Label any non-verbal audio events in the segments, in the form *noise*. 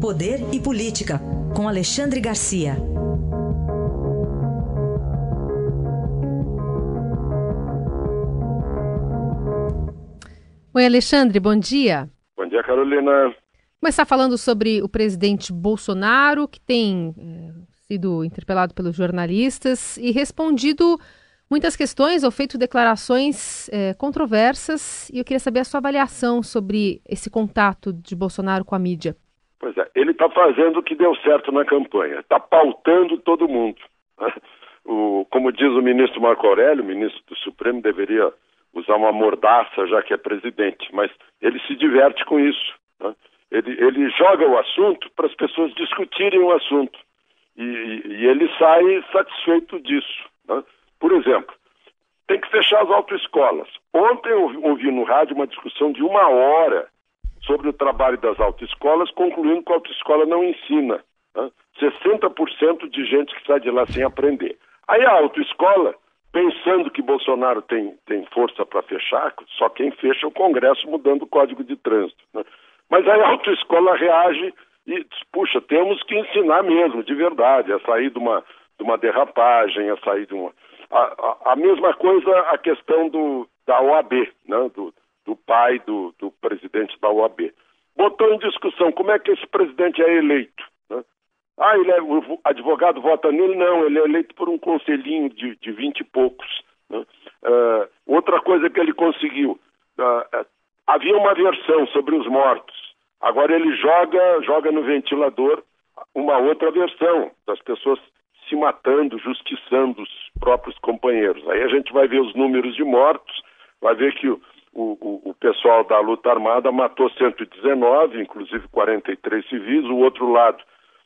Poder e Política, com Alexandre Garcia. Oi, Alexandre, bom dia. Bom dia, Carolina. Começar falando sobre o presidente Bolsonaro, que tem é, sido interpelado pelos jornalistas e respondido muitas questões ou feito declarações é, controversas. E eu queria saber a sua avaliação sobre esse contato de Bolsonaro com a mídia. Pois é, ele está fazendo o que deu certo na campanha, está pautando todo mundo. *laughs* O, como diz o ministro Marco Aurélio, o ministro do Supremo deveria usar uma mordaça já que é presidente, mas ele se diverte com isso. Né? Ele, ele, joga o assunto para as pessoas discutirem o assunto e, e ele sai satisfeito disso. Né? Por exemplo, tem que fechar as autoescolas. Ontem eu ouvi no rádio uma discussão de uma hora sobre o trabalho das autoescolas, concluindo que a autoescola não ensina. Né? 60% de gente que sai de lá sem aprender. Aí a autoescola, pensando que Bolsonaro tem, tem força para fechar, só quem fecha é o Congresso mudando o Código de Trânsito. Né? Mas aí a autoescola reage e diz, puxa, temos que ensinar mesmo, de verdade, a sair de uma, de uma derrapagem, a sair de uma... A, a, a mesma coisa a questão do, da OAB, né? do, do pai do, do presidente da OAB. Botou em discussão como é que esse presidente é eleito. Né? Ah, ele é, o advogado vota nele? Não, ele é eleito por um conselhinho de, de 20 e poucos. Né? Uh, outra coisa que ele conseguiu, uh, havia uma versão sobre os mortos. Agora ele joga, joga no ventilador uma outra versão das pessoas se matando, justiçando os próprios companheiros. Aí a gente vai ver os números de mortos, vai ver que o, o, o, pessoal da luta armada matou 119, inclusive 43 civis, o outro lado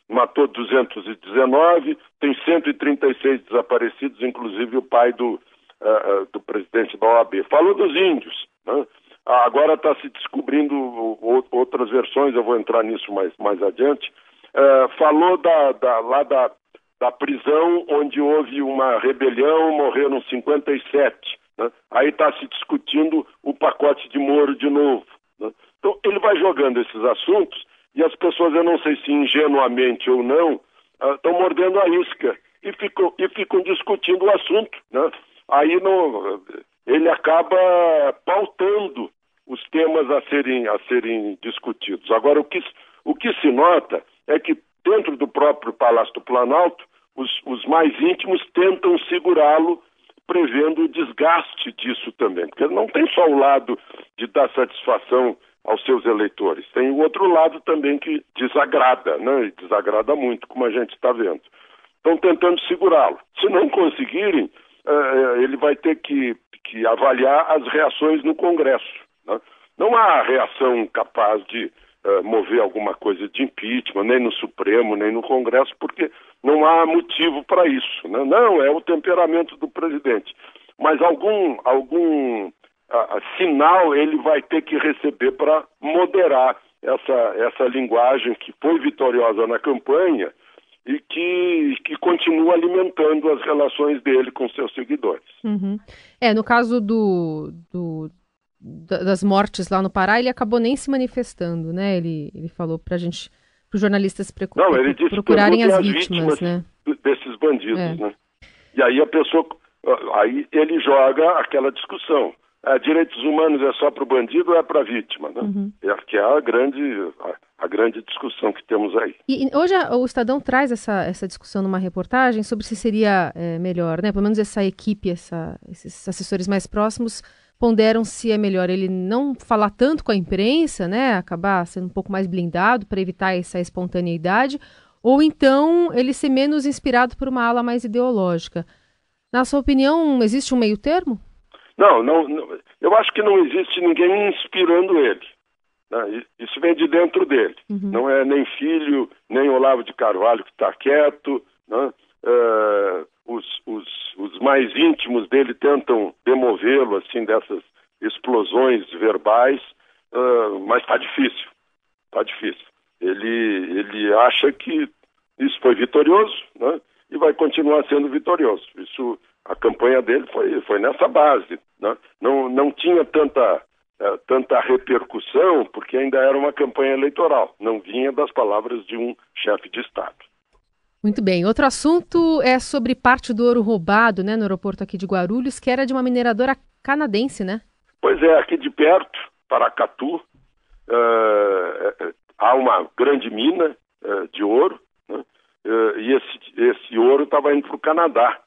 matou 219, tem 136 desaparecidos, inclusive o pai do, uh, do presidente da OAB. Falou dos índios, né? agora está se descobrindo outras versões, eu vou entrar nisso mais, mais adiante. Uh, falou da, da, lá da, da prisão onde houve uma rebelião, morreram 57. Né? Aí está se discutindo o pacote de Moro de novo. Né? Então, ele vai jogando esses assuntos e as pessoas, eu não sei se ingenuamente ou não, estão uh, mordendo a isca e ficam, e ficam discutindo o assunto. Né? Aí ele acaba pautando os temas a serem, a serem discutidos. Agora, o que, o que se nota é que dentro do próprio Palácio do Planalto, os, os mais íntimos tentam segurá-lo prevendo o desgaste disso também, porque não tem só o lado de dar satisfação aos seus eleitores, tem o outro lado também que desagrada, né? E desagrada muito, como a gente está vendo. Estão tentando segurá-lo. Se não conseguirem, uh, ele vai ter que, que, avaliar as reações no Congresso. Né? Não há reação capaz de uh, mover alguma coisa de impeachment, nem no Supremo, nem no Congresso, porque não há motivo para isso. Né? Não, é o temperamento do presidente. Mas algum, algum sinal ele vai ter que receber para moderar essa, essa linguagem que foi vitoriosa na campanha e que, que continua alimentando as relações dele com seus seguidores. Uhum. É, no caso do, do, das mortes lá no Pará, ele acabou nem se manifestando, né? Ele, ele falou para a gente para os jornalistas Não, ele disse procurarem as, as vítimas, né? desses bandidos, é. né? E aí a pessoa, aí ele joga aquela discussão. É, direitos humanos é só para o bandido ou é para a vítima, né? Uhum. É, que é a grande, a, a, grande discussão que temos aí. E hoje a, o Estadão traz essa, essa discussão numa reportagem sobre se seria é, melhor, né? Pelo menos essa equipe, essa, esses assessores mais próximos ponderam se é melhor ele não falar tanto com a imprensa, né, acabar sendo um pouco mais blindado para evitar essa espontaneidade, ou então ele ser menos inspirado por uma ala mais ideológica. Na sua opinião, existe um meio termo? Não, não, não eu acho que não existe ninguém inspirando ele. Né? Isso vem de dentro dele. Uhum. Não é nem filho, nem Olavo de Carvalho que está quieto. Né? Uh, os, os, mais íntimos dele tentam demovê-lo assim dessas explosões verbais, uh, mas está difícil, está difícil. Ele, ele acha que isso foi vitorioso, né? E vai continuar sendo vitorioso. Isso, a campanha dele foi, foi nessa base, né? Não, não tinha tanta uh, tanta repercussão, porque ainda era uma campanha eleitoral, não vinha das palavras de um chefe de Estado. Muito bem. Outro assunto é sobre parte do ouro roubado né, no aeroporto aqui de Guarulhos, que era de uma mineradora canadense, né? Pois é, aqui de perto, Paracatu, uh, há uma grande mina uh, de ouro, né? uh, e esse, esse ouro estava indo para o Canadá.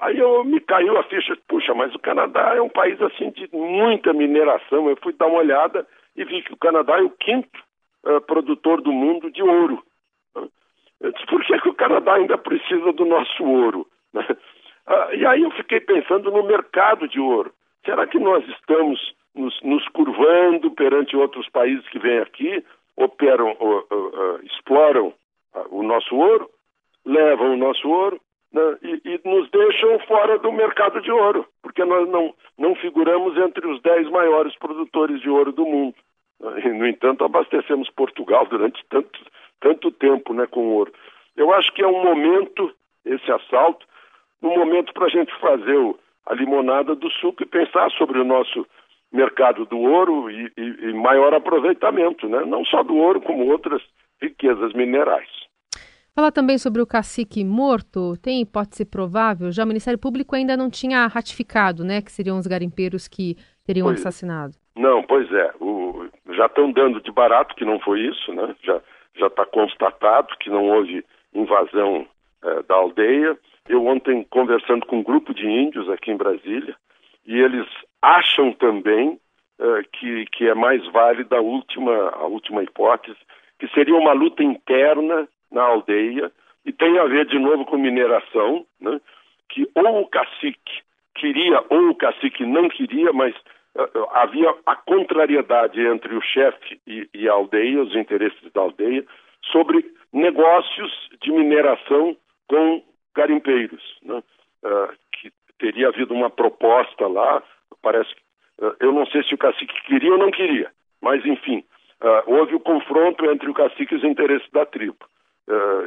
Aí eu me caiu a ficha, puxa, mas o Canadá é um país assim de muita mineração. Eu fui dar uma olhada e vi que o Canadá é o quinto produtor do mundo de ouro. Eu por que, que o Canadá ainda precisa do nosso ouro? *laughs* Ah, e aí eu fiquei pensando no mercado de ouro. Será que nós estamos nos, nos curvando perante outros países que vêm aqui, operam, uh, uh, exploram o nosso ouro, levam o nosso ouro né, e, e, nos deixam fora do mercado de ouro, porque nós não, não figuramos entre os dez maiores produtores de ouro do mundo. E, no entanto, abastecemos Portugal durante tanto, tanto tempo né, com ouro. Eu acho que é um momento, esse assalto, um momento para a gente fazer o, a limonada do suco e pensar sobre o nosso mercado do ouro e, e, e maior aproveitamento, né? não só do ouro, como outras riquezas minerais. Falar também sobre o cacique morto, tem hipótese provável? Já o Ministério Público ainda não tinha ratificado, né, que seriam os garimpeiros que teriam pois, assassinado. Não, pois é. O, já estão dando de barato que não foi isso, né? Já já está constatado que não houve invasão eh, da aldeia. Eu ontem conversando com um grupo de índios aqui em Brasília e eles acham também eh, que, que é mais válida a última, a última hipótese, que seria uma luta interna na aldeia e tem a ver de novo com mineração, né? que ou o cacique queria ou o cacique não queria, mas havia a contrariedade entre o chefe e, e, a aldeia, os interesses da aldeia, sobre negócios de mineração com garimpeiros. Né? Uh, que teria havido uma proposta lá, parece uh, eu não sei se o cacique queria ou não queria, mas enfim, houve o confronto entre o cacique e os interesses da tribo.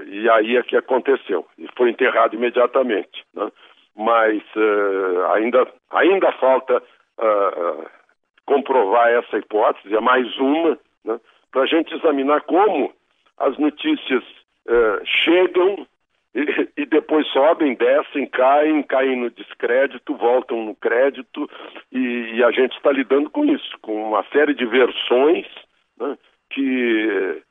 e aí é que aconteceu, e foi enterrado imediatamente. Né? mas uh, ainda, ainda falta uh, comprovar essa hipótese, é mais uma, né, para a gente examinar como as notícias uh, chegam e, e, depois sobem, descem, caem, caem no descrédito, voltam no crédito, e, e a gente está lidando com isso, com uma série de versões né, que,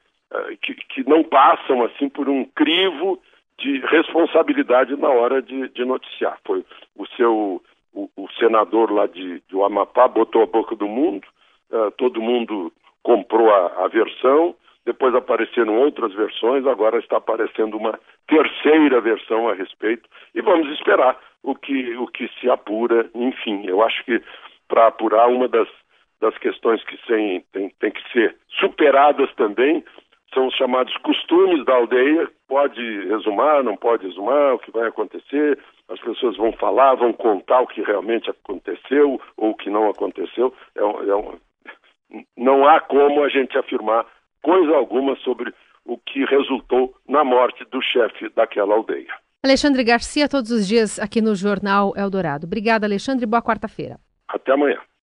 que, que não passam assim por um crivo de responsabilidade na hora de, de noticiar. Foi o seu o, o senador lá de, de Amapá botou a boca do mundo, uh, todo mundo comprou a, a, versão, depois apareceram outras versões, agora está aparecendo uma terceira versão a respeito e vamos esperar o que, o que se apura. Enfim, eu acho que para apurar uma das, das questões que tem, tem, tem que ser superadas também são os chamados costumes da aldeia. Pode resumar, não pode resumar, o que vai acontecer. As pessoas vão falar, vão contar o que realmente aconteceu ou o que não aconteceu. É é um... Não há como a gente afirmar coisa alguma sobre o que resultou na morte do chefe daquela aldeia. Alexandre Garcia, todos os dias aqui no Jornal Eldorado. Obrigada, Alexandre. Boa quarta-feira. Até amanhã.